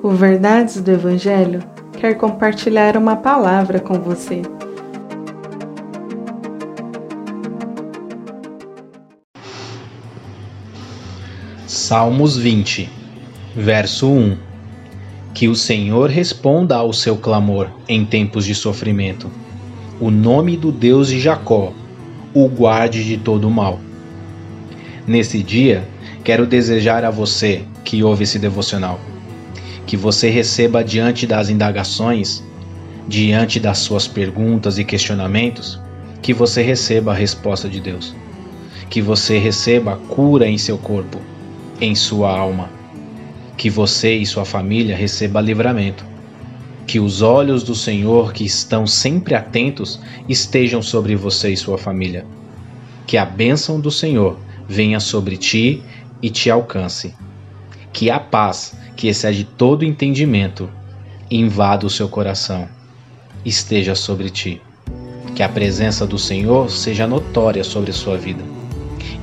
O Verdades do Evangelho quer compartilhar uma palavra com você. Salmos 20, verso 1 Que o Senhor responda ao seu clamor em tempos de sofrimento. O nome do Deus de Jacó o guarde de todo o mal. Nesse dia, quero desejar a você que ouve esse devocional que você receba diante das indagações, diante das suas perguntas e questionamentos, que você receba a resposta de Deus. Que você receba a cura em seu corpo, em sua alma. Que você e sua família receba livramento. Que os olhos do Senhor, que estão sempre atentos, estejam sobre você e sua família. Que a bênção do Senhor venha sobre ti e te alcance. Que a paz que excede todo entendimento, invada o seu coração, esteja sobre ti. Que a presença do Senhor seja notória sobre sua vida.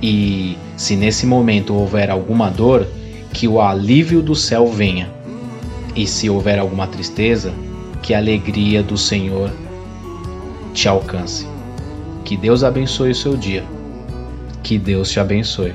E se nesse momento houver alguma dor, que o alívio do céu venha. E se houver alguma tristeza, que a alegria do Senhor te alcance. Que Deus abençoe o seu dia. Que Deus te abençoe.